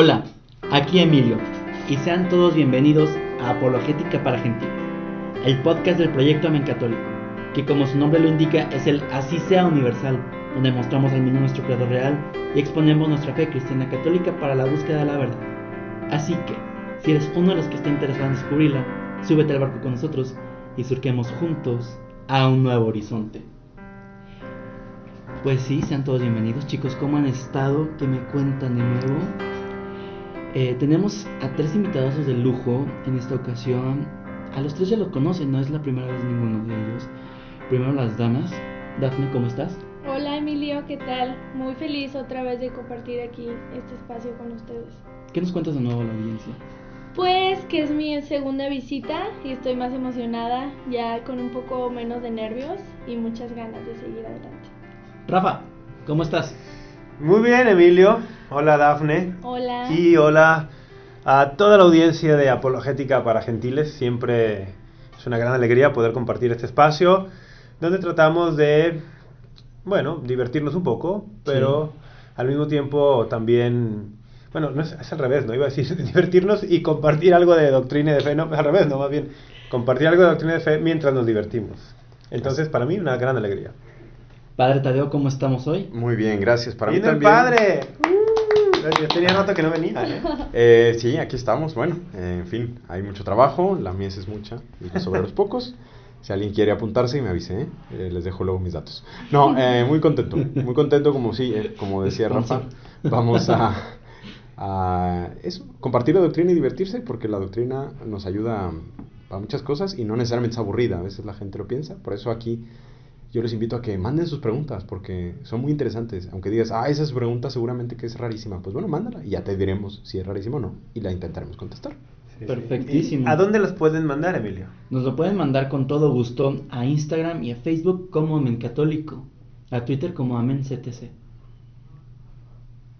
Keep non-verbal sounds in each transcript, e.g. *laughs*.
Hola, aquí Emilio y sean todos bienvenidos a Apologética para Gentiles, el podcast del proyecto Amén Católico, que como su nombre lo indica es el Así sea Universal, donde mostramos al mundo nuestro credo real y exponemos nuestra fe cristiana católica para la búsqueda de la verdad. Así que, si eres uno de los que está interesado en descubrirla, súbete al barco con nosotros y surquemos juntos a un nuevo horizonte. Pues sí, sean todos bienvenidos chicos, ¿cómo han estado? ¿Qué me cuentan de nuevo? Eh, tenemos a tres invitados de lujo en esta ocasión. A los tres ya los conocen, no es la primera vez ninguno de ellos. Primero las damas. Dafne, ¿cómo estás? Hola Emilio, ¿qué tal? Muy feliz otra vez de compartir aquí este espacio con ustedes. ¿Qué nos cuentas de nuevo a la audiencia? Pues que es mi segunda visita y estoy más emocionada, ya con un poco menos de nervios y muchas ganas de seguir adelante. Rafa, ¿cómo estás? Muy bien, Emilio. Hola, Dafne. Hola. Y hola a toda la audiencia de Apologética para Gentiles. Siempre es una gran alegría poder compartir este espacio donde tratamos de, bueno, divertirnos un poco, pero al mismo tiempo también, bueno, no es, es al revés, ¿no? Iba a decir *laughs* divertirnos y compartir algo de doctrina y de fe, no, al revés, no, más bien compartir algo de doctrina y de fe mientras nos divertimos. Entonces, para mí, una gran alegría. Padre Tadeo, ¿cómo estamos hoy? Muy bien, gracias. Para mí ¡Viene el también. padre! Uh, yo tenía rato que no venía, ¿eh? Eh, sí, aquí estamos. Bueno, eh, en fin, hay mucho trabajo, la mies es mucha y los obreros pocos. Si alguien quiere apuntarse, me avise, ¿eh? Eh, les dejo luego mis datos. No, eh, muy contento, muy contento, como sí, eh, como decía Rafa, vamos a, *laughs* a eso, compartir la doctrina y divertirse, porque la doctrina nos ayuda a muchas cosas y no necesariamente es aburrida, a veces la gente lo piensa, por eso aquí yo les invito a que manden sus preguntas porque son muy interesantes. Aunque digas, ah, esa es pregunta seguramente que es rarísima, pues bueno, mándala y ya te diremos si es rarísima o no y la intentaremos contestar. Sí. Perfectísimo. ¿Y ¿A dónde los pueden mandar, Emilio? Nos lo pueden mandar con todo gusto a Instagram y a Facebook como Amén Católico, a Twitter como Amén CTC.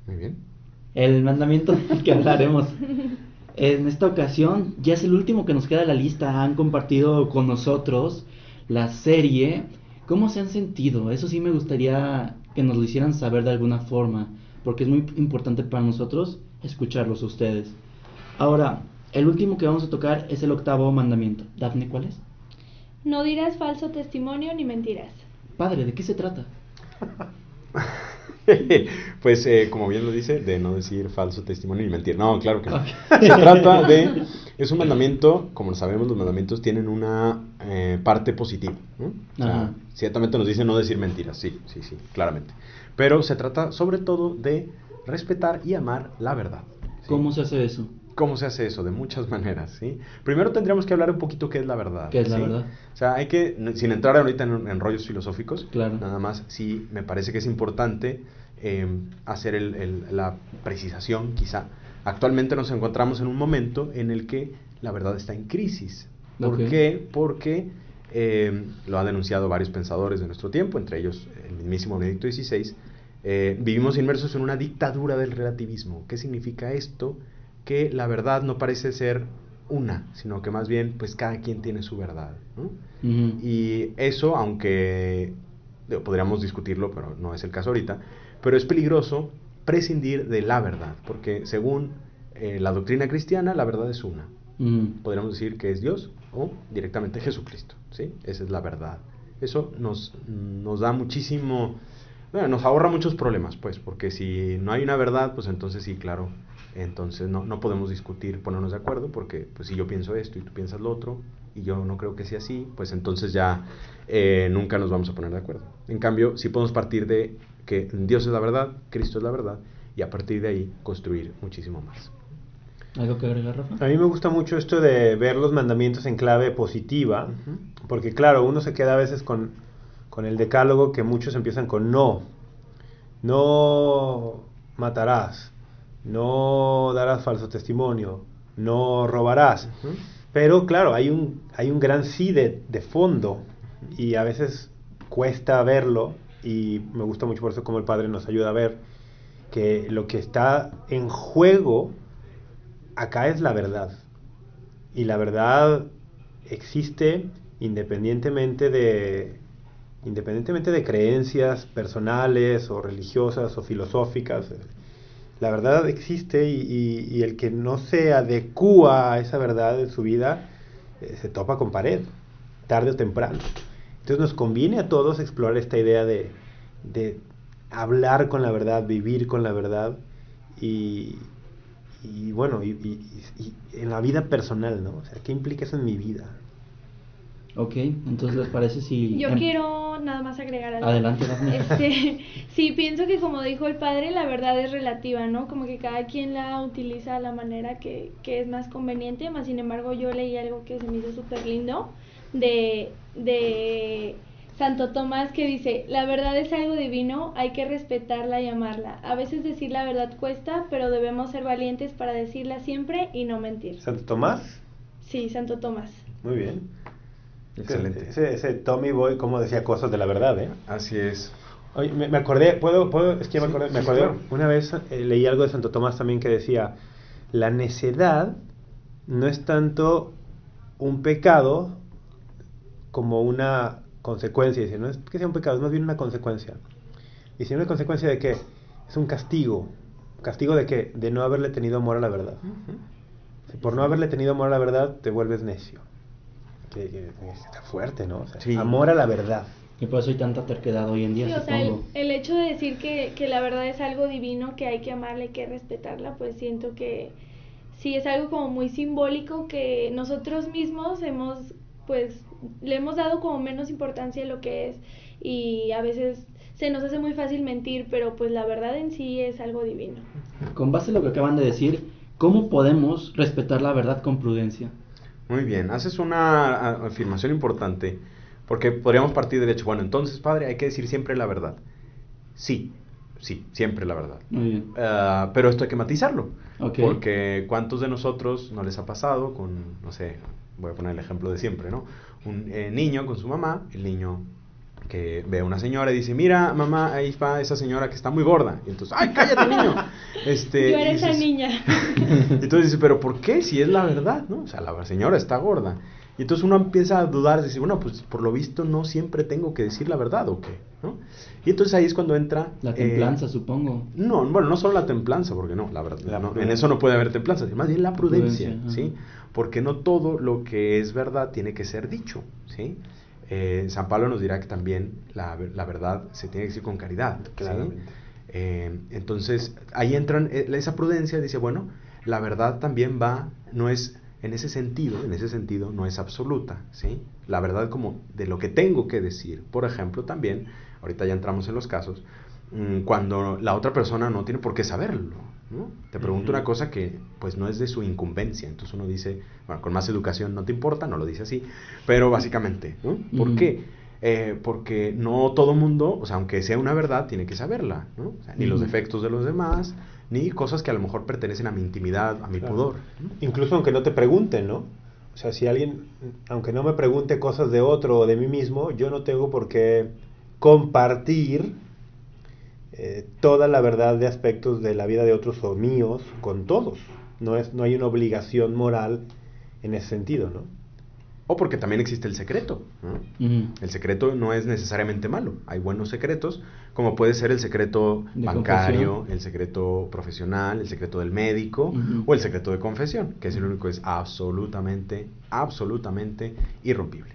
Muy bien. El mandamiento del que hablaremos en esta ocasión ya es el último que nos queda de la lista. Han compartido con nosotros la serie. ¿Cómo se han sentido? Eso sí me gustaría que nos lo hicieran saber de alguna forma, porque es muy importante para nosotros escucharlos a ustedes. Ahora, el último que vamos a tocar es el octavo mandamiento. Dafne, ¿cuál es? No dirás falso testimonio ni mentiras. Padre, ¿de qué se trata? *laughs* *laughs* pues eh, como bien lo dice, de no decir falso testimonio ni mentir. No, claro que no. *laughs* Se trata de, es un mandamiento, como sabemos los mandamientos tienen una eh, parte positiva. ¿no? O sea, Ajá. ciertamente nos dice no decir mentiras, sí, sí, sí, claramente. Pero se trata sobre todo de respetar y amar la verdad. ¿sí? ¿Cómo se hace eso? ¿Cómo se hace eso? De muchas maneras, ¿sí? Primero tendríamos que hablar un poquito qué es la verdad. ¿Qué es la verdad? O sea, hay que, sin entrar ahorita en, en rollos filosóficos, Claro. nada más, sí me parece que es importante eh, hacer el- el- la precisación, quizá. Actualmente nos encontramos en un momento en el que la verdad está en crisis. ¿Por qué? Porque eh, lo han denunciado varios pensadores de nuestro tiempo, entre ellos el mismísimo Benedicto XVI. eh, vivimos inmersos en una dictadura del relativismo. ¿Qué significa esto? Que la verdad no parece ser una, sino que más bien, pues cada quien tiene su verdad. Y eso, aunque digo, podríamos discutirlo, pero no es el caso ahorita, pero es peligroso prescindir de la verdad, porque según eh, la doctrina cristiana, la verdad es una. Ujú. Podríamos decir que es Dios o directamente Jesucristo, ¿sí? Esa es la verdad. Eso nos, nos da muchísimo, bueno, nos ahorra muchos problemas, pues, porque si no hay una verdad, pues entonces sí, claro, entonces no, no podemos discutir, ponernos de acuerdo, porque pues si yo pienso esto y tú piensas lo otro, y yo no creo que sea así, pues entonces ya eh, nunca nos vamos a poner de acuerdo. En cambio, sí podemos partir de que Dios es la verdad, Cristo es la verdad, y a partir de ahí construir muchísimo más. ¿Algo que agregar, Rafa? A mí me gusta mucho esto de ver los mandamientos en clave positiva, porque claro, uno se queda a veces con, con el decálogo que muchos empiezan con no. No matarás, no darás falso testimonio, no robarás. Pero claro, hay un, hay un gran sí de, de fondo y a veces cuesta verlo y me gusta mucho por eso como el Padre nos ayuda a ver que lo que está en juego acá es la verdad. Y la verdad existe independientemente de independientemente de creencias personales o religiosas o filosóficas. la verdad existe y, el que no se adecúa a esa verdad en su vida eh, se topa con pared, tarde o temprano. Entonces nos conviene a todos explorar esta idea de, de hablar con la verdad, vivir con la verdad y, y bueno, y, y- y- y en la vida personal, ¿no? O sea, ¿qué implica eso en mi vida? Ok, entonces les parece si... Yo em- quiero nada más agregar algo. Adelante. Este, *laughs* sí, pienso que como dijo el padre, la verdad es relativa, ¿no? Como que cada quien la utiliza a la manera que, que es más conveniente, más sin embargo yo leí algo que se me hizo súper lindo de, de Santo Tomás que dice, la verdad es algo divino, hay que respetarla y amarla. A veces decir la verdad cuesta, pero debemos ser valientes para decirla siempre y no mentir. ¿Santo Tomás? Sí, Santo Tomás. Muy bien. Excelente. Ese, ese Tommy Boy, como decía cosas de la verdad, ¿eh? Así es. Oye, me, me acordé, ¿puedo, puedo? Es que ya me Sí, acordé, me acordé. claro. Una vez eh, leí algo de Santo Tomás también que decía, la necedad no es tanto un pecado como una consecuencia. Dice, no es que sea un pecado, es más bien una consecuencia. Dice, ¿una consecuencia de qué? Es un castigo. ¿Castigo de qué? De no haberle tenido amor a la verdad. Si por no haberle tenido amor a la verdad, te vuelves necio. Que, que- que está fuerte, ¿no? O sea, Sí. Amor a la verdad. Y por eso hay tanta terquedad hoy en día, Sí, o sea, el, hecho de decir que, que la verdad es algo divino, que hay que amarla y que respetarla, pues siento que sí es algo como muy simbólico que nosotros mismos hemos, pues, le hemos dado como menos importancia a lo que es y a veces se nos hace muy fácil mentir, pero pues la verdad en sí es algo divino. Con base en lo que acaban de decir, ¿cómo podemos respetar la verdad con prudencia? Muy bien, haces una afirmación importante, porque podríamos partir del hecho, bueno, entonces, padre, hay que decir siempre la verdad. Sí, sí, siempre la verdad. Muy bien. Ah, pero esto hay que matizarlo, Porque ¿cuántos de nosotros no les ha pasado con, no sé, voy a poner el ejemplo de siempre, ¿no? Un eh, niño con su mamá, el niño que ve a una señora y dice, mira, mamá, ahí va esa señora que está muy gorda. Y entonces, ¡ay, cállate, niño! *laughs* Este, Yo y era esa niña. *laughs* entonces dice, pero ¿por qué? Si es la verdad, ¿no? O sea, la señora está gorda. Y entonces uno empieza a dudar, dice, bueno, pues por lo visto no siempre tengo que decir la verdad, ¿o qué? ¿No? Y entonces ahí es cuando entra... La eh, templanza, supongo. no, bueno, no solo la templanza, porque no, la verdad, La no, en eso no puede haber templanza, más bien la prudencia, Prudencia, ¿sí? ajá. Porque no todo lo que es verdad tiene que ser dicho, ¿sí? Eh, San Pablo nos dirá que también la, la verdad se tiene que decir con caridad, ¿sí? Eh, entonces, ahí entran esa prudencia, dice, bueno, la verdad también va, no es, en ese sentido, en ese sentido, no es absoluta, ¿sí? La verdad como de lo que tengo que decir. Por ejemplo, también, ahorita ya entramos en los casos, mm, cuando la otra persona no tiene por qué saberlo, ¿no? Te pregunto una cosa que, pues, no es de su incumbencia, entonces uno dice, bueno, con más educación no te importa, no lo dice así, pero básicamente, ¿no? ¿Por Ujú. qué? Eh, porque no todo mundo, o sea, aunque sea una verdad, tiene que saberla, ¿no? O sea, ni los defectos de los demás, ni cosas que a lo mejor pertenecen a mi intimidad, a mi Claro. pudor. ¿no? Incluso aunque no te pregunten, ¿no? O sea, si alguien, aunque no me pregunte cosas de otro o de mí mismo, yo no tengo por qué compartir eh, toda la verdad de aspectos de la vida de otros o míos con todos. No, es, no hay una obligación moral en ese sentido, ¿no? O porque también existe el secreto. El secreto no es necesariamente malo. Hay buenos secretos, como puede ser el secreto De bancario, confesión. el secreto profesional, el secreto del médico o el secreto de confesión, que es el único que es absolutamente, absolutamente irrompible.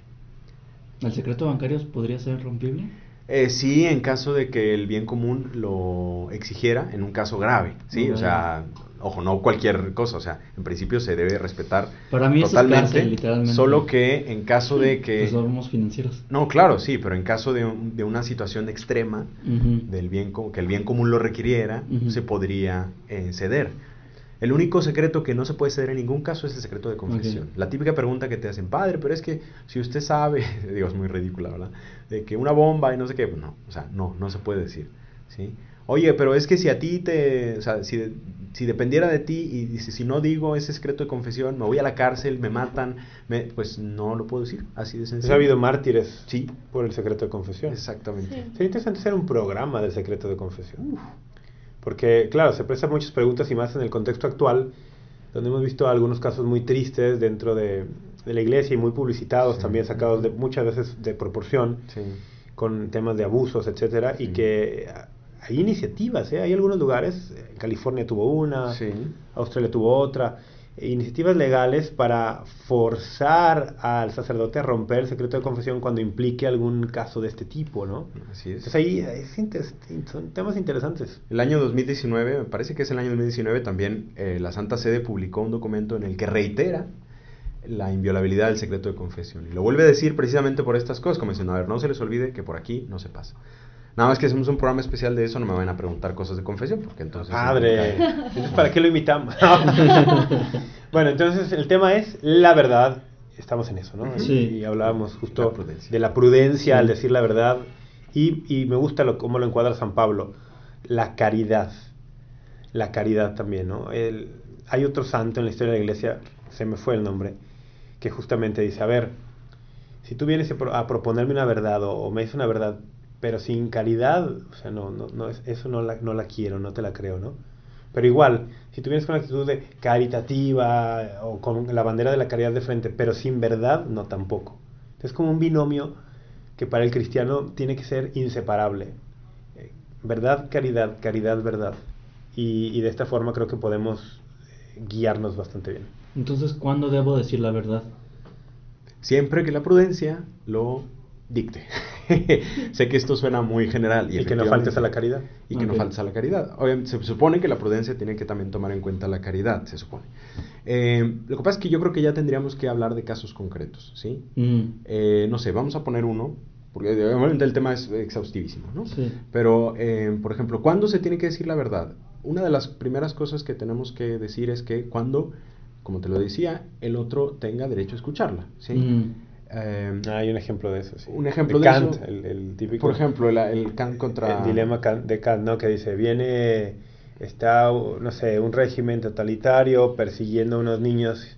¿El secreto bancario podría ser rompible? Eh, sí, en caso de que el bien común lo exigiera, en un caso grave, ¿sí? O sea, ojo, no cualquier cosa, o sea, en principio se debe respetar Para mí eso es totalmente, cárcel, literalmente. solo que en caso de que... Pues financieros. No, claro, sí, pero en caso de, un- de una situación extrema, del bien que el bien común lo requiriera, se podría eh, ceder. El único secreto que no se puede ceder en ningún caso es el secreto de confesión. La típica pregunta que te hacen, padre, pero es que si usted sabe, *laughs* digo, es muy ridícula, ¿verdad? De que una bomba y no sé qué, pues no, o sea, no, no se puede decir, ¿sí? Oye, pero es que si a ti te, o sea, si, de- si dependiera de ti y dice, si no digo ese secreto de confesión, me voy a la cárcel, me matan, me, pues no lo puedo decir, así de Pues sencillo. ha habido mártires Sí. por el secreto de confesión. Exactamente. Sí. Sería interesante hacer un programa del secreto de confesión. Porque, claro, se prestan muchas preguntas y más en el contexto actual, donde hemos visto algunos casos muy tristes dentro de, de la iglesia y muy publicitados, Sí. también sacados de, muchas veces de proporción, Sí. con temas de abusos, etcétera, y que hay iniciativas, ¿eh? hay algunos lugares, California tuvo una, Australia tuvo otra, e iniciativas legales para forzar al sacerdote a romper el secreto de confesión cuando implique algún caso de este tipo, ¿no? Así es. Entonces ahí son temas interesantes. El año 2019, me parece que es el año 2019, también eh, la Santa Sede publicó un documento en el que reitera la inviolabilidad del secreto de confesión. Y lo vuelve a decir precisamente por estas cosas, como diciendo, a ver, no se les olvide que por aquí no se pasa. Nada más que hacemos un programa especial de eso, no me van a preguntar cosas de confesión, porque entonces... Padre, ¿para qué lo imitamos? *laughs* bueno, entonces el tema es la verdad. Estamos en eso, ¿no? Sí. Y hablábamos justo de la prudencia al decir la verdad. Y, y me gusta lo, cómo lo encuadra San Pablo. La caridad. La caridad también, ¿no? El, hay otro santo en la historia de la iglesia, se me fue el nombre, que justamente dice, a ver, si tú vienes a proponerme una verdad o, o me dices una verdad pero sin caridad, o sea, no, no, no eso no la, no la quiero, no te la creo, ¿no? Pero igual, si tú vienes con la actitud de caritativa o con la bandera de la caridad de frente, pero sin verdad, no tampoco. Es como un binomio que para el cristiano tiene que ser inseparable. Eh, verdad, caridad, caridad, verdad. Y, y de esta forma creo que podemos eh, guiarnos bastante bien. Entonces, ¿cuándo debo decir la verdad? Siempre que la prudencia lo dicte. *laughs* sé que esto suena muy general. Y, que no faltes a la caridad. Y que no faltes a la caridad. Obviamente, se supone que la prudencia tiene que también tomar en cuenta la caridad, se supone. Eh, lo que pasa es que yo creo que ya tendríamos que hablar de casos concretos, ¿sí? Mm. Eh, no sé, vamos a poner uno, porque obviamente el tema es exhaustivísimo, ¿no? Pero, eh, por ejemplo, ¿cuándo se tiene que decir la verdad? Una de las primeras cosas que tenemos que decir es que cuando, como te lo decía, el otro tenga derecho a escucharla, ¿sí? Mm. Eh, hay un ejemplo de eso, sí. Un ejemplo de, de Kant, eso. El, el, típico. Por ejemplo, el, el Kant contra. El dilema de Kant, ¿no? Que dice: viene, está, no sé, un régimen totalitario persiguiendo a unos niños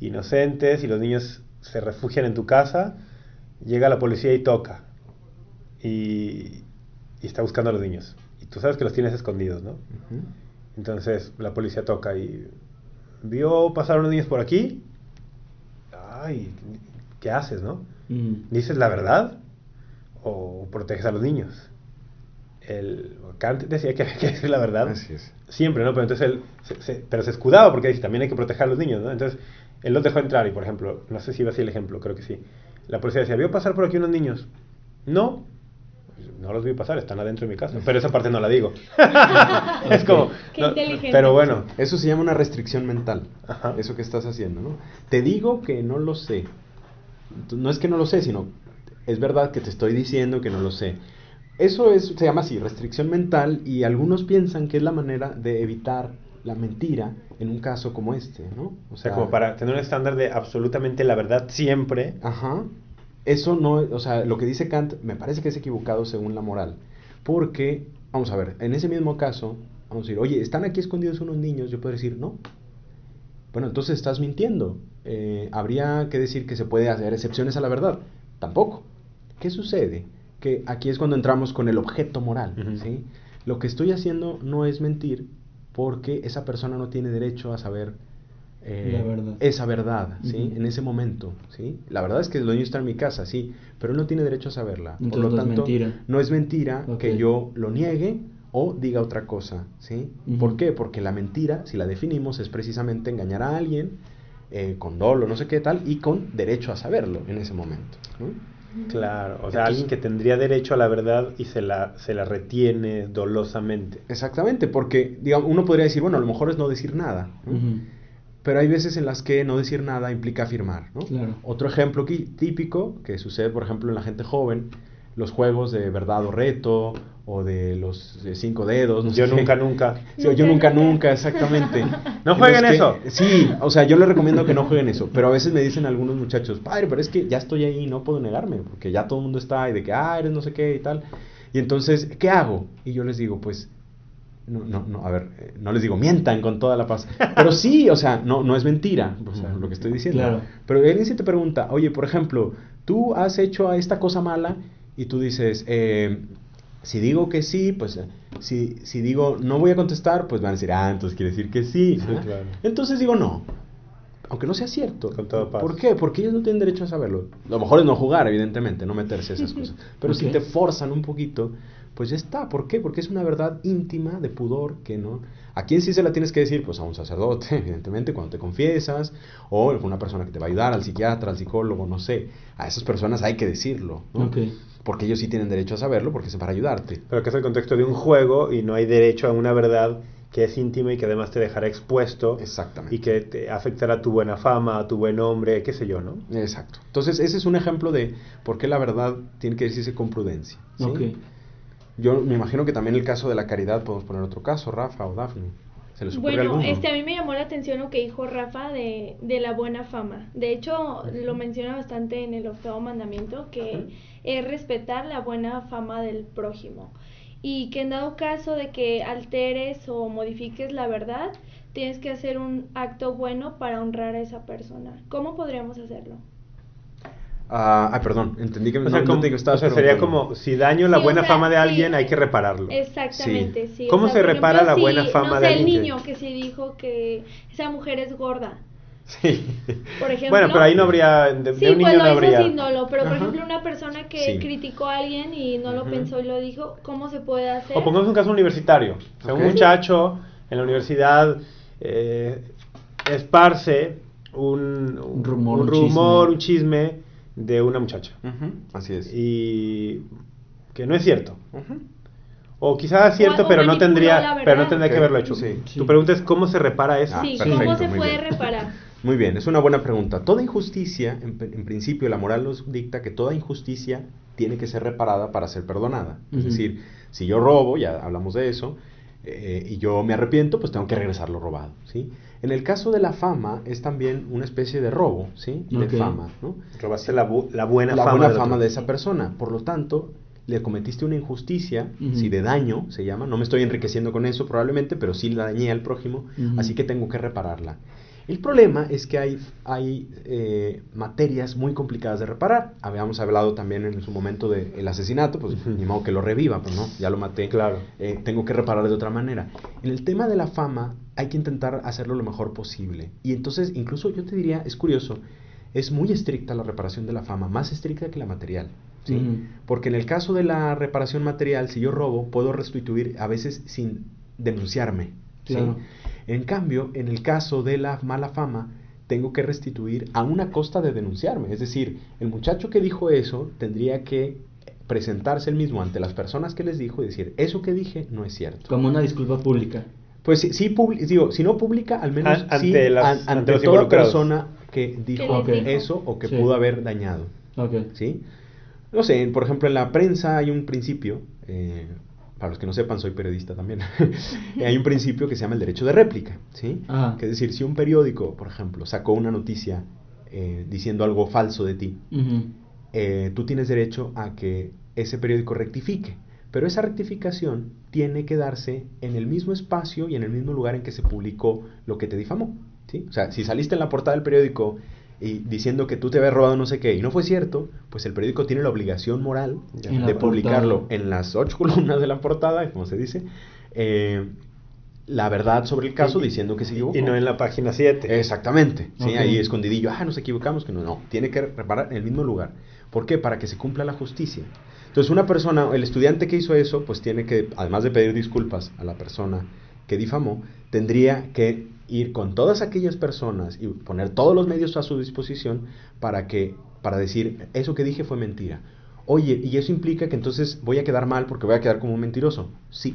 inocentes y los niños se refugian en tu casa. Llega la policía y toca. Y, y está buscando a los niños. Y tú sabes que los tienes escondidos, ¿no? Uh -huh. Entonces la policía toca y. ¿Vio pasar unos niños por aquí? Ay, ¿qué haces, no? Mm. ¿Dices la verdad o proteges a los niños? El Kant decía que había que decir la verdad. Así es. Siempre, ¿no? Pero entonces él, se, se, pero se escudaba porque dice, también hay que proteger a los niños, ¿no? Entonces, él los dejó entrar y, por ejemplo, no sé si iba así el ejemplo, creo que sí. La policía decía, ¿vio pasar por aquí unos niños? No. No los vi pasar, están adentro de mi casa. Pero esa parte no la digo. *laughs* es como... Qué no, inteligente. pero bueno. Eso se llama una restricción mental. Ajá. Eso que estás haciendo, ¿no? Te digo que no lo sé. No es que no lo sé, sino es verdad que te estoy diciendo que no lo sé. Eso es, se llama así, restricción mental, y algunos piensan que es la manera de evitar la mentira en un caso como este, ¿no? O sea, como para tener un estándar de absolutamente la verdad siempre. Ajá. Eso no, o sea, lo que dice Kant me parece que es equivocado según la moral. Porque, vamos a ver, en ese mismo caso, vamos a decir, oye, están aquí escondidos unos niños, yo puedo decir, no. Bueno, entonces estás mintiendo. Eh, habría que decir que se puede hacer excepciones a la verdad. Tampoco. ¿Qué sucede? Que aquí es cuando entramos con el objeto moral. Uh -huh. ¿sí? Lo que estoy haciendo no es mentir porque esa persona no tiene derecho a saber eh, la verdad. esa verdad, ¿sí? Uh -huh. En ese momento, ¿sí? La verdad es que el dueño está en mi casa, sí, pero él no tiene derecho a saberla. Entonces Por lo no es tanto, mentira. no es mentira Okay. que yo lo niegue o diga otra cosa, ¿sí? ¿Por qué? Porque la mentira, si la definimos, es precisamente engañar a alguien eh, con dolo, no sé qué tal, y con derecho a saberlo en ese momento, ¿no? Claro, o sea, Entonces- alguien que tendría derecho a la verdad y se la, se la retiene dolosamente. Exactamente, porque digamos, uno podría decir, bueno, a lo mejor es no decir nada. Pero hay veces en las que no decir nada implica afirmar, ¿no? Claro. Otro ejemplo típico que sucede, por ejemplo, en la gente joven, los juegos de verdad o reto o de los de cinco dedos. no Yo sé qué. nunca, nunca. Sí, yo nunca, nunca, exactamente. *laughs* No En jueguen que- eso. Sí, o sea, yo les recomiendo que no jueguen eso, pero a veces me dicen algunos muchachos, padre, pero es que ya estoy ahí, no puedo negarme, porque ya todo el mundo está y de que, ah, eres no sé qué y tal. Y entonces, ¿qué hago? Y yo les digo, pues, no, no, no, a ver, eh, no les digo mientan con toda la paz, pero sí, o sea, no, no es mentira, o sea, lo que estoy diciendo. Claro. Pero alguien si te pregunta, oye, por ejemplo, tú has hecho esta cosa mala y tú dices, eh, si digo que sí, pues eh, si, si digo no voy a contestar, pues van a decir, ah, entonces quiere decir que sí. Sí, ¿no? claro. Entonces digo no. Aunque no sea cierto. Con toda paz. ¿Por qué? Porque ellos no tienen derecho a saberlo. Lo mejor es no jugar, evidentemente, no meterse a esas *laughs* cosas. Pero si te forzan un poquito, pues ya está. ¿Por qué? Porque es una verdad íntima de pudor que no... ¿A quién sí se la tienes que decir? Pues a un sacerdote, *laughs* evidentemente, cuando te confiesas, o a una persona que te va a ayudar, al psiquiatra, al psicólogo, no sé. A esas personas hay que decirlo, ¿no? Ok. Porque ellos sí tienen derecho a saberlo, porque es para ayudarte. Pero que es el contexto de un juego y no hay derecho a una verdad que es íntima y que además te dejará expuesto Exactamente. y que te afectará tu buena fama, a tu buen nombre, qué sé yo, ¿no? Exacto. Entonces, ese es un ejemplo de por qué la verdad tiene que decirse con prudencia. ¿sí? Ok. Yo me imagino que también el caso de la caridad podemos poner otro caso, Rafa o Dafne. ¿Se les ocurre Bueno, alguno? este a mí me llamó la atención lo que dijo Rafa de, de la buena fama. De hecho, lo menciona bastante en el octavo mandamiento, que es respetar la buena fama del prójimo. Y que en dado caso de que alteres o modifiques la verdad, tienes que hacer un acto bueno para honrar a esa persona. ¿Cómo podríamos hacerlo? Ah, ah, perdón, entendí que, O no, sea, como- estabas o sea, sería como si daño la Sí, o buena sea, fama de sí. alguien, hay que repararlo. Exactamente, sí. ¿Cómo O sea, se repara ejemplo, la buena si, fama no de sé, el alguien que- niño que se dijo que esa mujer es gorda, Sí. por ejemplo. *laughs* Bueno, pero ahí no habría, de, de Sí, un pues niño lo no hizo habría. sin dolo, pero por Ajá. ejemplo una persona que Sí. criticó a alguien y no lo pensó y lo dijo, ¿cómo se puede hacer? O pongamos un caso universitario. O sea, Ok. un muchacho en la universidad eh, esparce un, Un rumor, un, un rumor, chisme. un chisme de una muchacha. Así es. Y que no es cierto. O quizás es cierto, O- o pero no tendría, pero no tendría que haberlo hecho. sí. Sí. Tu pregunta es cómo se repara eso. Ah, sí, perfecto, ¿cómo se muy puede bien. reparar? Muy bien, es una buena pregunta. Toda injusticia, en, en principio, la moral nos dicta que toda injusticia tiene que ser reparada para ser perdonada. Es decir, si yo robo, ya hablamos de eso, eh, y yo me arrepiento, pues tengo que regresar lo robado. ¿sí? En el caso de la fama, es también una especie de robo, ¿sí? De fama, ¿no? Robaste la, bu- la buena la fama. buena del fama otro. de esa persona. Por lo tanto, le cometiste una injusticia, si de daño se llama, no me estoy enriqueciendo con eso probablemente, pero sí la dañé al prójimo, así que tengo que repararla. El problema es que hay, hay eh, materias muy complicadas de reparar. Habíamos hablado también en su momento del asesinato, pues ni modo que lo reviva, pues no, ya lo maté. Claro. Eh, tengo que reparar de otra manera. En el tema de la fama hay que intentar hacerlo lo mejor posible. Y entonces, incluso yo te diría, es curioso, es muy estricta la reparación de la fama, más estricta que la material. ¿sí? Ujú. Porque en el caso de la reparación material, si yo robo, puedo restituir a veces sin denunciarme. ¿sí? Claro. En cambio, en el caso de la mala fama, tengo que restituir a una costa de denunciarme. Es decir, el muchacho que dijo eso tendría que presentarse él mismo ante las personas que les dijo y decir, eso que dije no es cierto. Como una disculpa pública. Pues sí, sí digo, si no publica, al menos An- sí ante las- an- ante, ante toda persona que dijo eso o que Sí. pudo haber dañado. Ok. ¿sí? No sé, por ejemplo, en la prensa hay un principio, eh, para los que no sepan, soy periodista también, *laughs* hay un principio que se llama el derecho de réplica, ¿sí? Ajá. Que es decir, si un periódico, por ejemplo, sacó una noticia eh, diciendo algo falso de ti, eh, tú tienes derecho a que ese periódico rectifique. Pero esa rectificación tiene que darse en el mismo espacio y en el mismo lugar en que se publicó lo que te difamó. ¿sí? O sea, si saliste en la portada del periódico y diciendo que tú te habías robado no sé qué y no fue cierto, pues el periódico tiene la obligación moral de publicarlo portada. en las ocho columnas de la portada, como se dice, eh, la verdad sobre el caso Y- diciendo que se equivocó. Y no en la página 7. Exactamente, sí, Ok. ahí escondidillo, ah, nos equivocamos, que no, no, tiene que reparar en el mismo lugar. ¿Por qué? Para que se cumpla la justicia. Entonces, una persona, el estudiante que hizo eso, pues tiene que, además de pedir disculpas a la persona que difamó, tendría que ir con todas aquellas personas y poner todos los medios a su disposición para que, para decir, eso que dije fue mentira. Oye, ¿y eso implica que entonces voy a quedar mal porque voy a quedar como un mentiroso? Sí.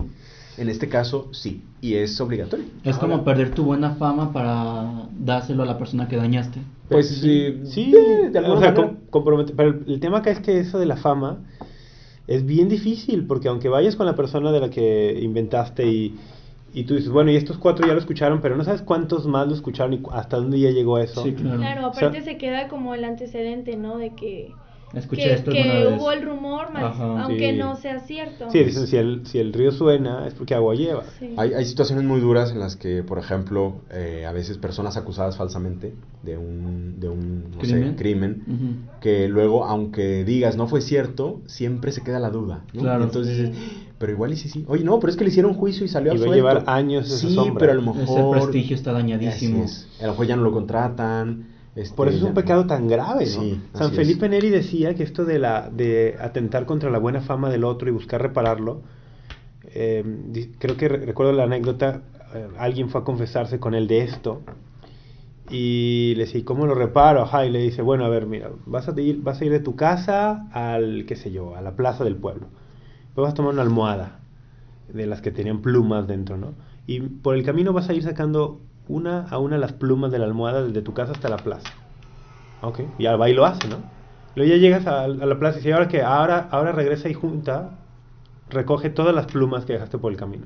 En este caso, sí. Y es obligatorio. Es como perder tu buena fama para dárselo a la persona que dañaste. Pues sí, Sí, de, de alguna o sea, manera. com- compromete- pero el, el tema acá es que eso de la fama es bien difícil, porque aunque vayas con la persona de la que inventaste y, y tú dices, bueno, y estos cuatro ya lo escucharon, pero no sabes cuántos más lo escucharon y hasta dónde ya llegó eso. Sí, claro. Claro, O sea- aparte se queda como el antecedente, ¿no? De que, Escuché que, esto que alguna vez. hubo el rumor, más, Ajá. aunque Sí. no sea cierto. Sí, dicen, si el, si el río suena es porque agua lleva. Sí. Hay, hay situaciones muy duras en las que, por ejemplo, eh, a veces personas acusadas falsamente de un, de un no sé, ¿Crimen? crimen, Ujú. que luego, aunque digas no fue cierto, siempre se queda la duda. ¿no? Claro. Entonces dices, pero igual y sí, sí. Oye, no, pero es que le hicieron juicio y salió Y va a absuelto. llevar años esa Sí, sombra. pero a lo mejor... Ese prestigio está dañadísimo. Es. A lo mejor ya no lo contratan. Este, Por eso es un ya- pecado tan grave, ¿no? Sí, San Felipe es. Neri decía que esto de la de atentar contra la buena fama del otro y buscar repararlo, eh, creo que re- recuerdo la anécdota, eh, alguien fue a confesarse con él de esto y le decía, ¿cómo lo reparo? Ajá, y le dice, bueno, a ver, mira, vas a ir, vas a ir de tu casa al, qué sé yo, a la plaza del pueblo. Luego vas a tomar una almohada de las que tenían plumas dentro, ¿no? Y por el camino vas a ir sacando una a una las plumas de la almohada desde tu casa hasta la plaza. Ok, y va y lo hace, ¿no? Luego ya llegas a, a la plaza y dice, ahora que ahora, ahora regresa y junta, recoge todas las plumas que dejaste por el camino.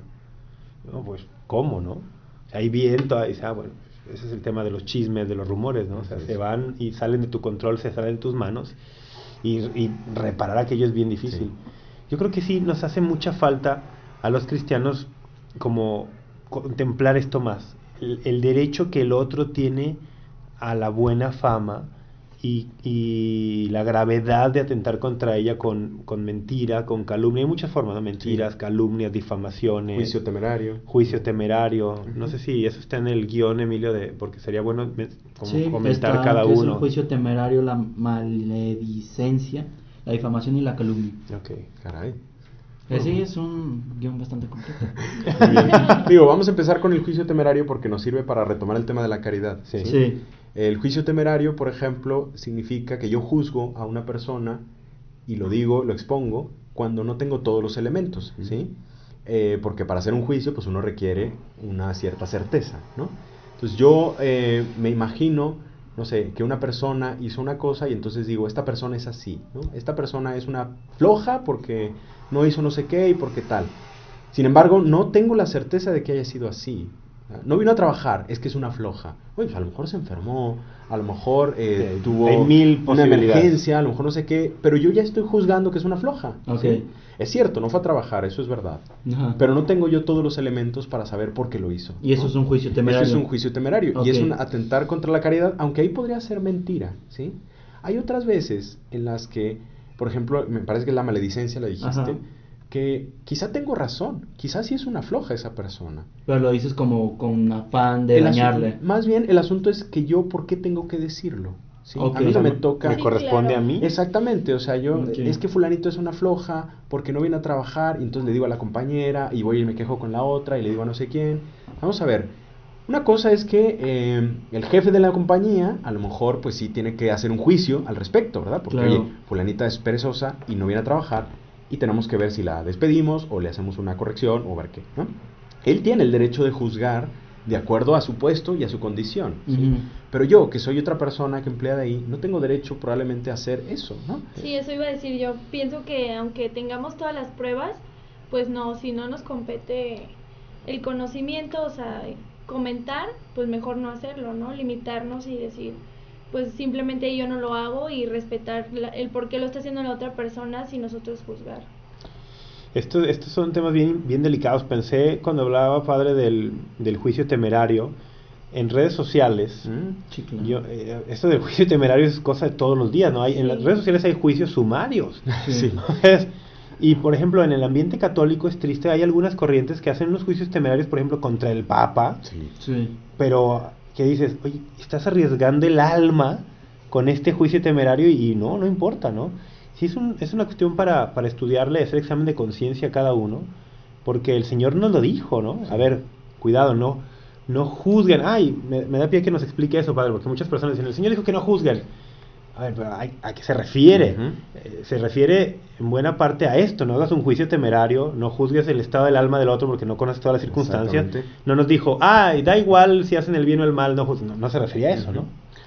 No, pues, ¿cómo, no? O sea, hay viento, y dice, ah, bueno, ese es el tema de los chismes, de los rumores, ¿no? O sea, se van y salen de tu control, se salen de tus manos, y, y reparar aquello es bien difícil. Sí. Yo creo que sí nos hace mucha falta a los cristianos como contemplar esto más, el, derecho que el otro tiene a la buena fama y, y la gravedad de atentar contra ella con, con mentira, con calumnia, hay muchas formas, ¿no? mentiras, Sí. calumnias, difamaciones, Juicio temerario. juicio temerario, no sé si eso está en el guion, Emilio, de, porque sería bueno me- como Sí, comentar está, cada que es uno. el juicio temerario, la maledicencia, la difamación y la calumnia. Ok. Caray. Que sí, es un guion bastante completo. Digo, vamos a empezar con el juicio temerario porque nos sirve para retomar el tema de la caridad. Sí. Sí. El juicio temerario, por ejemplo, significa que yo juzgo a una persona y lo digo, lo expongo, cuando no tengo todos los elementos, ¿sí? Eh, porque para hacer un juicio, pues uno requiere una cierta certeza, ¿no? Entonces yo eh, me imagino, no sé, que una persona hizo una cosa y entonces digo, esta persona es así, ¿no? Esta persona es una floja porque no hizo no sé qué y porque tal. Sin embargo, no tengo la certeza de que haya sido así. No vino a trabajar, es que es una floja. Oye, pues a lo mejor se enfermó, a lo mejor eh, tuvo hay mil una emergencia, a lo mejor no sé qué, pero yo ya estoy juzgando que es una floja. Ok. ¿sí? Es cierto, no fue a trabajar, eso es verdad. Ajá. Pero no tengo yo todos los elementos para saber por qué lo hizo. Y eso ¿no? es un juicio temerario. Eso es un juicio temerario. Y es un atentar contra la caridad, aunque ahí podría ser mentira, ¿sí? Hay otras veces en las que, por ejemplo, me parece que la maledicencia, la dijiste, Ajá. Que quizá tengo razón, quizá sí es una floja esa persona. Pero lo dices como con afán de El dañarle. asunto- más bien, el asunto es que yo, ¿por qué tengo que decirlo? A mí no me toca... Me Sí, corresponde claro. a mí. Exactamente, o sea, yo, es que fulanito es una floja porque no viene a trabajar, y entonces le digo a la compañera, y voy y me quejo con la otra, y le digo a no sé quién. Vamos a ver, una cosa es que eh, el jefe de la compañía, a lo mejor, pues sí tiene que hacer un juicio al respecto, ¿verdad? Porque, Claro. oye, fulanita es perezosa y no viene a trabajar, y tenemos que ver si la despedimos, o le hacemos una corrección, o ver qué, ¿no? Él tiene el derecho de juzgar de acuerdo a su puesto y a su condición. ¿sí? Pero yo, que soy otra persona que emplea de ahí, no tengo derecho probablemente a hacer eso, ¿no? Sí, eso iba a decir yo. Pienso que aunque tengamos todas las pruebas, pues no, si no nos compete el conocimiento, o sea, comentar, pues mejor no hacerlo, ¿no? Limitarnos y decir, pues simplemente yo no lo hago y respetar la- el por qué lo está haciendo la otra persona sin nosotros juzgar. Esto- estos son temas bien, bien delicados. Pensé cuando hablaba, padre, del, del juicio temerario en redes sociales. Mm. Yo, eh, esto del juicio temerario es cosa de todos los días, ¿no? Hay, En las redes sociales hay juicios sumarios. *laughs* Sí. *laughs* Es- y por ejemplo, en el ambiente católico es triste, hay algunas corrientes que hacen unos juicios temerarios, por ejemplo, contra el Papa, Sí. Sí. pero que dices, oye, estás arriesgando el alma con este juicio temerario y no, no importa, ¿no? Sí, es, un- es una cuestión para, para estudiarle, hacer examen de conciencia a cada uno, porque el Señor nos lo dijo, ¿no? A ver, cuidado, no, no juzguen. Ay, me, me da pie que nos explique eso, padre, porque muchas personas dicen, el Señor dijo que no juzguen. A ver, pero ¿a, a qué se refiere? Eh, se refiere en buena parte a esto, no hagas un juicio temerario, no juzgues el estado del alma del otro porque no conoces todas las circunstancias. No nos dijo, ay, da igual si hacen el bien o el mal, no, juz-". no, no se refería a eso, ¿no?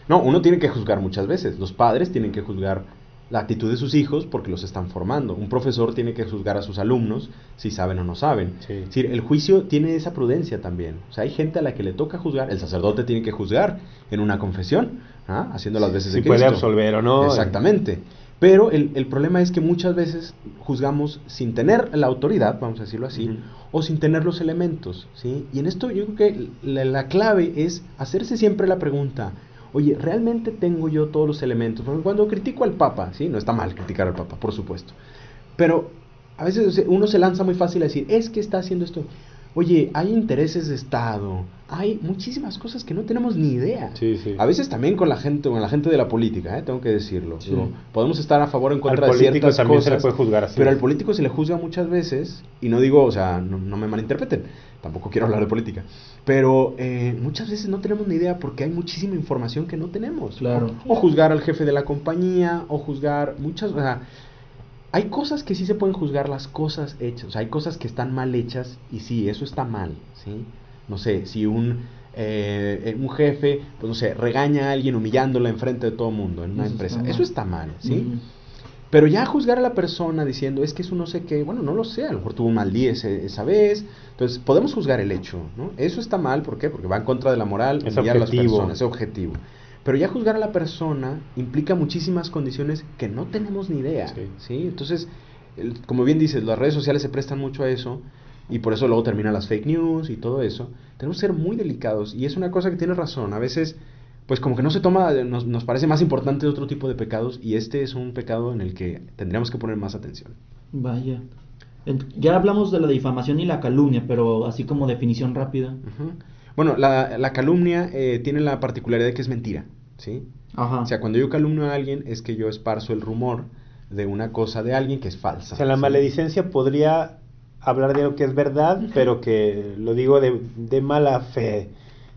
No, uno tiene que juzgar muchas veces. Los padres tienen que juzgar la actitud de sus hijos porque los están formando. Un profesor tiene que juzgar a sus alumnos si saben o no saben. Sí. Es decir, el juicio tiene esa prudencia también. O sea, hay gente a la que le toca juzgar. El sacerdote tiene que juzgar en una confesión, ¿ah? haciendo las veces de puede Cristo. absolver o no. Exactamente. Pero el, el problema es que muchas veces juzgamos sin tener la autoridad, vamos a decirlo así, o sin tener los elementos, ¿sí? Y en esto yo creo que la, la clave es hacerse siempre la pregunta, oye, ¿realmente tengo yo todos los elementos? Porque cuando critico al Papa, ¿sí? No está mal criticar al Papa, por supuesto. Pero a veces uno se lanza muy fácil a decir, es que está haciendo esto. Oye, hay intereses de Estado, hay muchísimas cosas que no tenemos ni idea. Sí, sí. A veces también con la gente, con la gente de la política, ¿eh? tengo que decirlo. Sí. Podemos estar a favor o en contra Al de político ciertas también cosas. se le puede juzgar así. Pero al político se le juzga muchas veces, y no digo, o sea, no, no me malinterpreten, tampoco quiero hablar de política, pero eh, muchas veces no tenemos ni idea porque hay muchísima información que no tenemos. Claro. O juzgar al jefe de la compañía, o juzgar muchas, o sea, hay cosas que sí se pueden juzgar las cosas hechas, o sea, hay cosas que están mal hechas y sí, eso está mal, ¿sí? No sé, si un, eh, un jefe, pues no sé, regaña a alguien humillándola enfrente de todo el mundo en una Eso empresa, eso está mal, ¿sí? Pero ya juzgar a la persona diciendo, es que eso no sé qué, bueno, no lo sé, a lo mejor tuvo un mal día ese- esa vez. Entonces, podemos juzgar el hecho, ¿no? Eso está mal, ¿por qué? Porque va en contra de la moral, Es humillar a las personas, es objetivo. Pero ya juzgar a la persona implica muchísimas condiciones que no tenemos ni idea, Sí. ¿sí? Entonces, el- como bien dices, las redes sociales se prestan mucho a eso y por eso luego terminan las fake news y todo eso. Tenemos que ser muy delicados y es una cosa que tienes razón. A veces, pues como que no se toma, nos, nos parece más importante otro tipo de pecados y este es un pecado en el que tendríamos que poner más atención. Vaya. Ya hablamos de la difamación y la calumnia, pero así como definición rápida. Bueno, la, la calumnia eh, tiene la particularidad de que es mentira, ¿sí? Ajá. O sea, cuando yo calumnio a alguien es que yo esparzo el rumor de una cosa de alguien que es falsa. O sea, la ¿sí? maledicencia podría hablar de algo que es verdad, pero que lo digo de, de mala fe.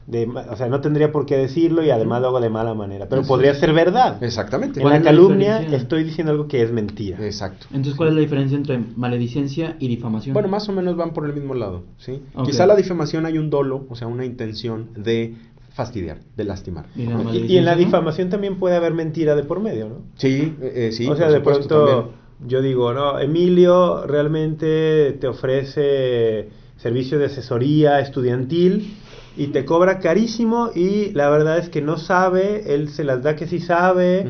De, o sea, no tendría por qué decirlo y además lo hago de mala manera. Pero Así podría es. ser verdad. Exactamente. En ¿Cuál la calumnia estoy diciendo algo que es mentira. Exacto. Entonces, ¿cuál es la diferencia entre maledicencia y difamación? Bueno, más o menos van por el mismo lado, ¿sí? Quizá la difamación hay un dolo, o sea, una intención de fastidiar, de lastimar. Y la ¿no? mal- Y, y en la ¿no? difamación también puede haber mentira de por medio, ¿no? Sí, eh, eh, sí. o sea, por de supuesto, pronto también. yo digo, no, Emilio realmente te ofrece servicio de asesoría estudiantil y te cobra carísimo y la verdad es que no sabe, él se las da que sí sabe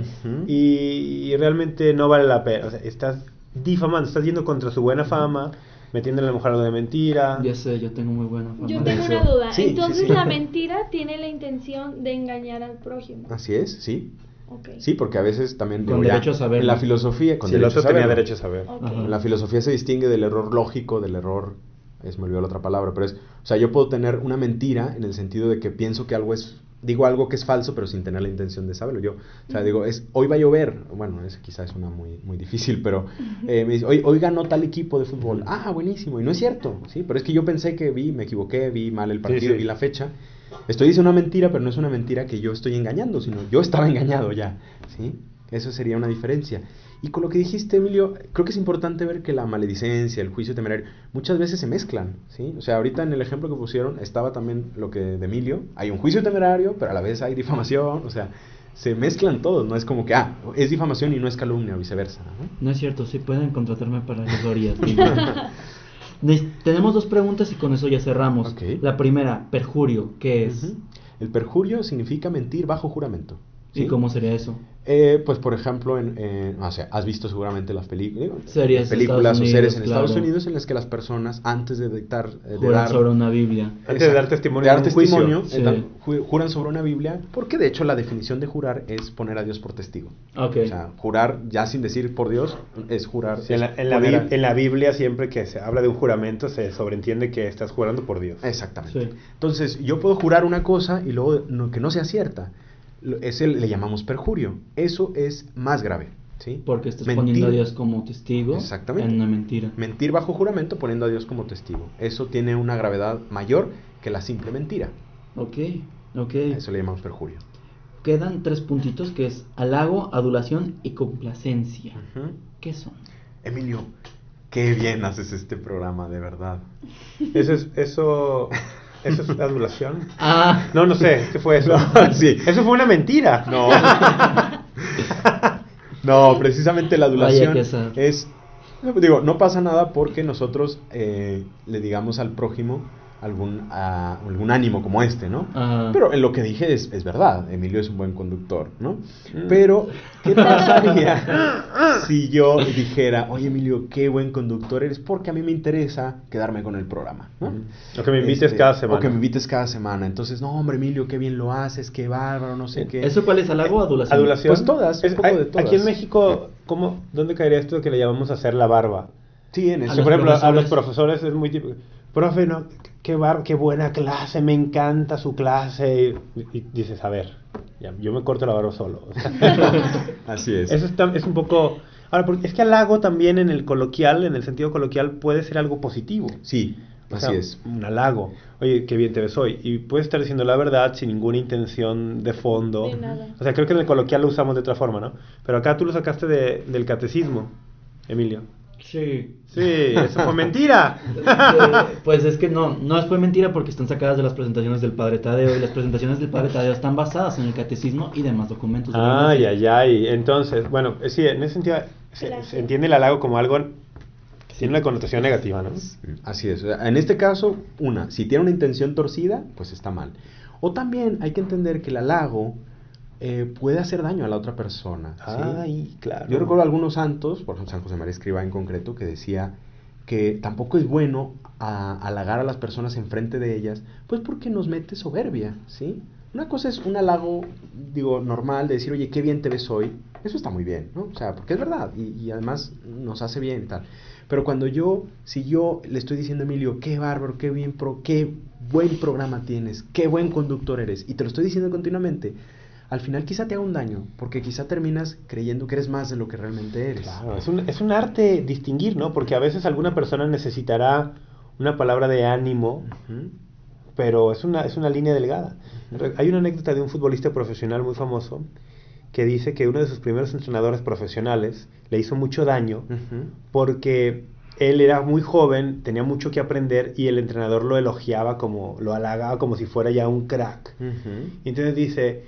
y realmente no vale la pena. O sea, estás difamando, estás yendo contra su buena fama, metiéndole a lo mejor algo de mentira. Ya sé, yo tengo muy buena fama. Yo de tengo eso. una duda. Sí, Entonces sí. la mentira tiene la intención de engañar al prójimo. Así es, sí. Ok. Sí, porque a veces también... Con ya, derecho a saberlo. En la filosofía... Con Si el derecho otro a tenía derecho a saber. La filosofía se distingue del error lógico, del error, es me olvidó la otra palabra, pero es, o sea, yo puedo tener una mentira en el sentido de que pienso que algo es, digo algo que es falso, pero sin tener la intención de saberlo. Yo, o sea, digo, es, hoy va a llover, bueno, es quizás es una muy, muy difícil, pero eh, me dice, hoy, hoy ganó tal equipo de fútbol, ah, buenísimo, y no es cierto, sí, pero es que yo pensé que vi, me equivoqué, vi mal el partido, sí. vi la fecha. Estoy diciendo una mentira, pero no es una mentira que yo estoy engañando, sino yo estaba *laughs* engañado ya, ¿sí? Eso sería una diferencia. Y con lo que dijiste, Emilio, creo que es importante ver que la maledicencia, el juicio temerario, muchas veces se mezclan, ¿sí? O sea, ahorita en el ejemplo que pusieron estaba también lo que de Emilio, hay un juicio temerario, pero a la vez hay difamación, o sea, se mezclan todos, no es como que, ah, es difamación y no es calumnia o viceversa, ¿no? No es cierto, sí pueden contratarme para asesorías. *laughs* Tenemos dos preguntas y con eso ya cerramos. La primera, perjurio, ¿qué es? El perjurio significa mentir bajo juramento. ¿Y cómo sería eso? Eh, pues por ejemplo, en, en- o sea, has visto seguramente las películas, Series películas o series en claro. Estados Unidos en las que las personas antes de dictar, eh, de dar, sobre una Biblia. Antes de dar testimonio de dar en un juicio. testimonio, Sí. eh, dan- ju- juran sobre una Biblia, porque de hecho la definición de jurar es poner a Dios por testigo. Ok. O sea, jurar ya sin decir por Dios es jurar. Sí, en, la, en la poner a- Bib- en la Biblia siempre que se habla de un juramento se sobreentiende que estás jurando por Dios. Exactamente. Sí. Entonces, yo puedo jurar una cosa y luego no- que no sea cierta. Ese le llamamos perjurio. Eso es más grave. ¿sí? Porque estás Mentir- poniendo a Dios como testigo Exactamente. en una mentira. Mentir bajo juramento poniendo a Dios como testigo. Eso tiene una gravedad mayor que la simple mentira. Ok, ok. A eso le llamamos perjurio. Quedan tres puntitos que es halago, adulación y complacencia. ¿Qué son? Emilio, qué bien haces este programa, de verdad. Eso es, eso, eso es adulación. *laughs* Ah, No, no sé, ¿qué fue eso? *laughs* No, sí. Eso fue una mentira. No. *laughs* no, precisamente la adulación Vaya es... Digo, no pasa nada porque nosotros eh, le digamos al prójimo algún, ah, algún ánimo como este, ¿no? Pero en lo que dije es, es verdad, Emilio es un buen conductor, ¿no? Mm. Pero, ¿qué *laughs* pasaría si yo dijera, oye Emilio, qué buen conductor eres? Porque a mí me interesa quedarme con el programa, ¿no? O que me invites cada semana. O que me invites cada semana. Entonces, no, hombre, Emilio, qué bien lo haces, qué bárbaro, no sé qué. ¿Eso cuál es halago o adulación? Adulación. Pues todas, un poco hay- de todas. Aquí en México, ¿cómo, ¿dónde caería esto que le llamamos hacer la barba? Sí, en eso. Por ejemplo, a los profesores. profesores es muy típico. Profe, no, qué, bar, qué buena clase, me encanta su clase. Y, y dices, a ver, ya, yo me corto la barba solo. O sea, *laughs* Así es. Eso está- es un poco... Ahora, porque es que halago también en el coloquial, en el sentido coloquial, puede ser algo positivo. Sí, O así sea, es. Un halago. Oye, qué bien te ves hoy. Y puedes estar diciendo la verdad sin ninguna intención de fondo. De nada. O sea, creo que en el coloquial lo usamos de otra forma, ¿no? Pero acá tú lo sacaste de- del catecismo, Emilio. Sí. Sí, eso fue mentira. Eh, pues es que no, no fue mentira porque están sacadas de las presentaciones del Padre Tadeo y las presentaciones del Padre Tadeo están basadas en el catecismo y demás documentos. Ay, ay, ay. Entonces, bueno, sí, en ese sentido se, entiende el halago como algo que tiene una connotación negativa, ¿no? Así es. En este caso, una, si tiene una intención torcida, pues está mal. O también hay que entender que el halago eh, puede hacer daño a la otra persona. ¿sí? Ay, claro. Yo recuerdo algunos santos, por ejemplo San José María Escriba en concreto, que decía que tampoco es bueno a- halagar a las personas enfrente de ellas, pues porque nos mete soberbia, ¿sí? Una cosa es un halago, digo, normal, de decir, oye, qué bien te ves hoy, eso está muy bien, ¿no? O sea, porque es verdad, y, y además nos hace bien y tal. Pero cuando yo, si yo le estoy diciendo a Emilio, qué bárbaro, qué bien, pro, qué buen programa tienes, qué buen conductor eres, y te lo estoy diciendo continuamente, al final quizá te haga un daño, porque quizá terminas creyendo que eres más de lo que realmente eres. Claro, es un, es un arte distinguir, ¿no? Porque a veces alguna persona necesitará una palabra de ánimo, pero es una, es una línea delgada. Hay una anécdota de un futbolista profesional muy famoso que dice que uno de sus primeros entrenadores profesionales le hizo mucho daño porque él era muy joven, tenía mucho que aprender y el entrenador lo elogiaba como, lo halagaba como si fuera ya un crack. Y entonces dice,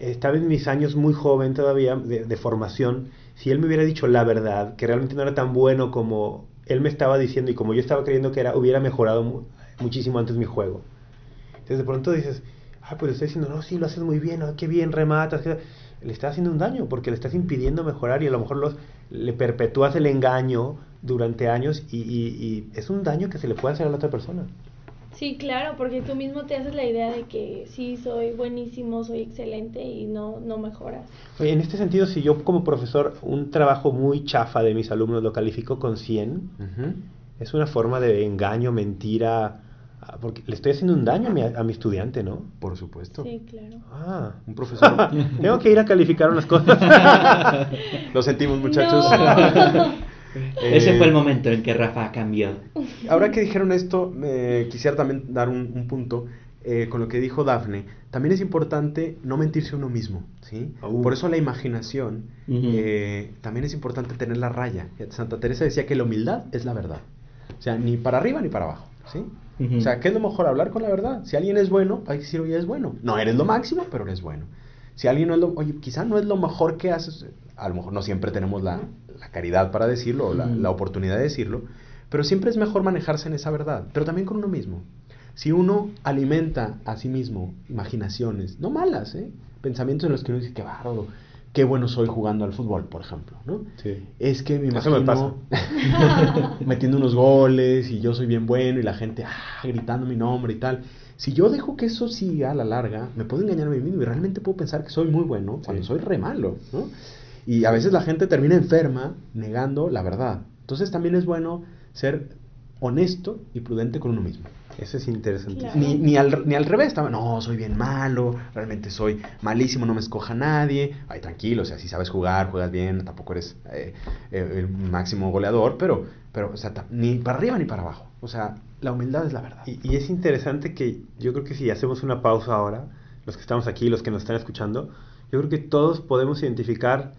estaba en mis años muy joven todavía de, formación, si él me hubiera dicho la verdad, que realmente no era tan bueno como él me estaba diciendo y como yo estaba creyendo que era, hubiera mejorado mu- muchísimo antes mi juego. Entonces de pronto dices, ah, pues le estoy diciendo, no, sí, lo haces muy bien, ah, qué bien rematas. qué-". Le estás haciendo un daño porque le estás impidiendo mejorar y a lo mejor los, le perpetúas el engaño durante años y, y- y es un daño que se le puede hacer a la otra persona. Sí, claro, porque tú mismo te haces la idea de que sí, soy buenísimo, soy excelente y no, no mejoras. Oye, en este sentido, si yo como profesor un trabajo muy chafa de mis alumnos lo califico con 100, Ujú. es una forma de engaño, mentira, ah, porque le estoy haciendo un daño a mi, a mi estudiante, ¿no? Por supuesto. Sí, claro. Ah, Un profesor. *laughs* tengo que ir a calificar unas cosas. *laughs* Lo sentimos, muchachos. *laughs* Ese Eh, fue el momento en que Rafa cambió. Ahora que dijeron esto, eh, quisiera también dar un, un punto eh, con lo que dijo Dafne. También es importante no mentirse a uno mismo, ¿sí? Uh. Por eso la imaginación eh, también es importante tener la raya. Santa Teresa decía que la humildad es la verdad. O sea, ni para arriba ni para abajo, ¿sí? Ujú. O sea, ¿qué es lo mejor? Hablar con la verdad. Si alguien es bueno, hay que decir, oye, es bueno. No eres lo máximo, pero eres bueno. Si alguien no es lo, oye, quizá no es lo mejor que haces, a lo mejor no siempre tenemos la, la caridad para decirlo, o la, la oportunidad de decirlo, pero siempre es mejor manejarse en esa verdad, pero también con uno mismo. Si uno alimenta a sí mismo imaginaciones, no malas, ¿eh? pensamientos en los que uno dice, qué bárbaro, qué bueno soy jugando al fútbol, por ejemplo, ¿no? Sí. Es que me Eso me imagino *laughs* metiendo unos goles y yo soy bien bueno y la gente ah, gritando mi nombre y tal. Si yo dejo que eso siga a la larga, me puedo engañar a mí mismo y realmente puedo pensar que soy muy bueno cuando Sí. soy re malo, ¿no? Y a veces la gente termina enferma negando la verdad. Entonces también es bueno ser honesto y prudente con uno mismo. Eso es interesantísimo. Claro. Ni, ni, al, ni al revés, no, soy bien malo, realmente soy malísimo, no me escoja nadie. Ay, tranquilo, o sea, si sabes jugar, juegas bien, tampoco eres eh, eh, el máximo goleador, pero, pero o sea, ni para arriba ni para abajo. O sea, la humildad es la verdad. Y, y es interesante que yo creo que si hacemos una pausa ahora, los que estamos aquí, los que nos están escuchando, yo creo que todos podemos identificar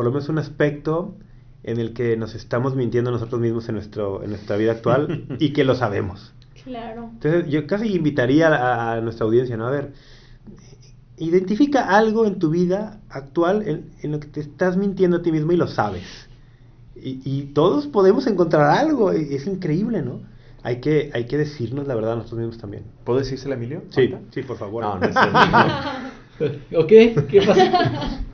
por lo menos un aspecto en el que nos estamos mintiendo nosotros mismos en, nuestro, en nuestra vida actual *laughs* y que lo sabemos. Claro. Entonces yo casi invitaría a, a nuestra audiencia, ¿no? A ver, identifica algo en tu vida actual en, en lo que te estás mintiendo a ti mismo y lo sabes. Y, y todos podemos encontrar algo, e- es increíble, ¿no? Hay que, hay que decirnos la verdad a nosotros mismos también. ¿Puedo decírsela, Emilio? Sí, sí, por favor. No, no es cierto. *laughs* ¿Ok? ¿Qué pasa? *laughs*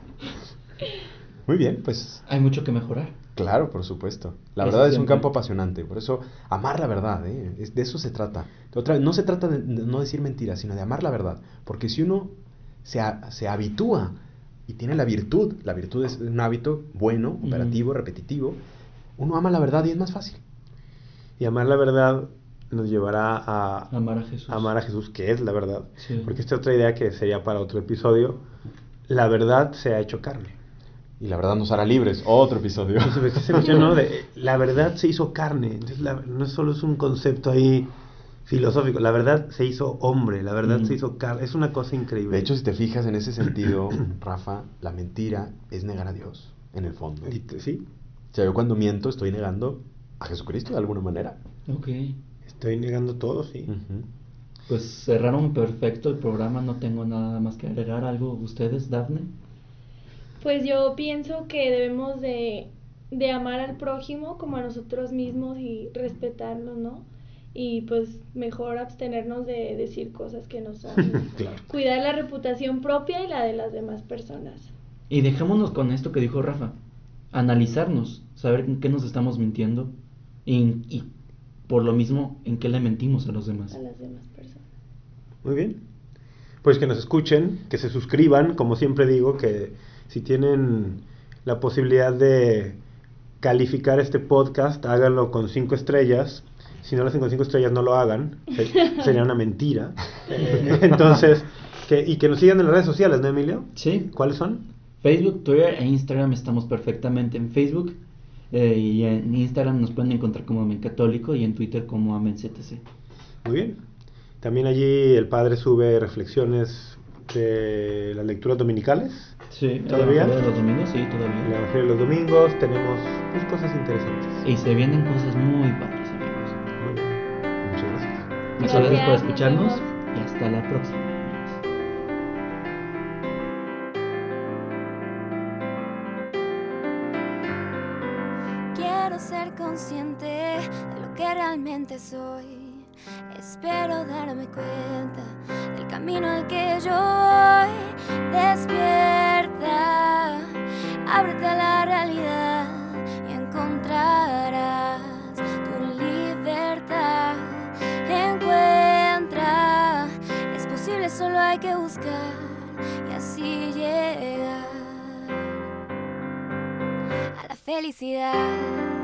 Muy bien, pues Hay mucho que mejorar. Claro, por supuesto. La Eso verdad es un campo apasionante. Por eso, amar la verdad, ¿eh? Es- de eso se trata. Otra vez, no se trata de, no decir mentiras, sino de amar la verdad. Porque si uno se, se habitúa y tiene la virtud, la virtud es un hábito bueno, operativo, repetitivo, uno ama la verdad y es más fácil. Y amar la verdad nos llevará a Amar a Jesús. amar a Jesús, que es la verdad. Sí. Porque esta otra idea que sería para otro episodio, la verdad se ha hecho carne. Y la verdad nos hará libres. Otro episodio. Entonces, esa cuestión, ¿no? De, *laughs* la verdad se hizo carne. Entonces, la- no solo es un concepto ahí filosófico, la verdad se hizo hombre, la verdad Mm. se hizo carne. Es una cosa increíble. De hecho, si te fijas en ese sentido, *clears throat* Rafa, la mentira es negar a Dios, en el fondo. Sí, O sea, yo cuando miento estoy negando a Jesucristo de alguna manera. Ok. estoy negando todo, sí. Pues cerraron perfecto el programa, no tengo nada más que agregar. ¿Algo ustedes, Dafne? Pues yo pienso que debemos de, de amar al prójimo como a nosotros mismos y respetarnos, ¿no? Y pues mejor abstenernos de decir cosas que no son. *laughs* Claro. Cuidar la reputación propia y la de las demás personas. Y dejémonos con esto que dijo Rafa. Analizarnos, saber en qué nos estamos mintiendo y, y por lo mismo en qué le mentimos a los demás. A las demás personas. Muy bien. Pues que nos escuchen, que se suscriban, como siempre digo, que si tienen la posibilidad de calificar este podcast, háganlo con cinco estrellas. Si no lo hacen con cinco estrellas, no lo hagan. Se- *laughs* sería una mentira. Entonces, que, y que nos sigan en las redes sociales, ¿no, Emilio? Sí, ¿Cuáles son? Facebook, Twitter e Instagram estamos perfectamente en Facebook. eh, y en Instagram nos pueden encontrar como Amen Católico y en Twitter como Amen CTC. Muy bien. También allí el padre sube reflexiones de las lecturas dominicales. Sí, ¿Todavía? el Evangelio de los domingos, sí, El todavía. Evangelio de los domingos tenemos pues, cosas interesantes. Y se vienen cosas muy padres, amigos. Muy bien. Muchas gracias. Muchas gracias por escucharnos vemos. y hasta la próxima. Quiero ser consciente de lo que realmente soy. Espero darme cuenta del camino al que yo voy. Despierta, ábrete a la realidad y encontrarás tu libertad. Encuentra, es posible, solo hay que buscar y así llegar a la felicidad.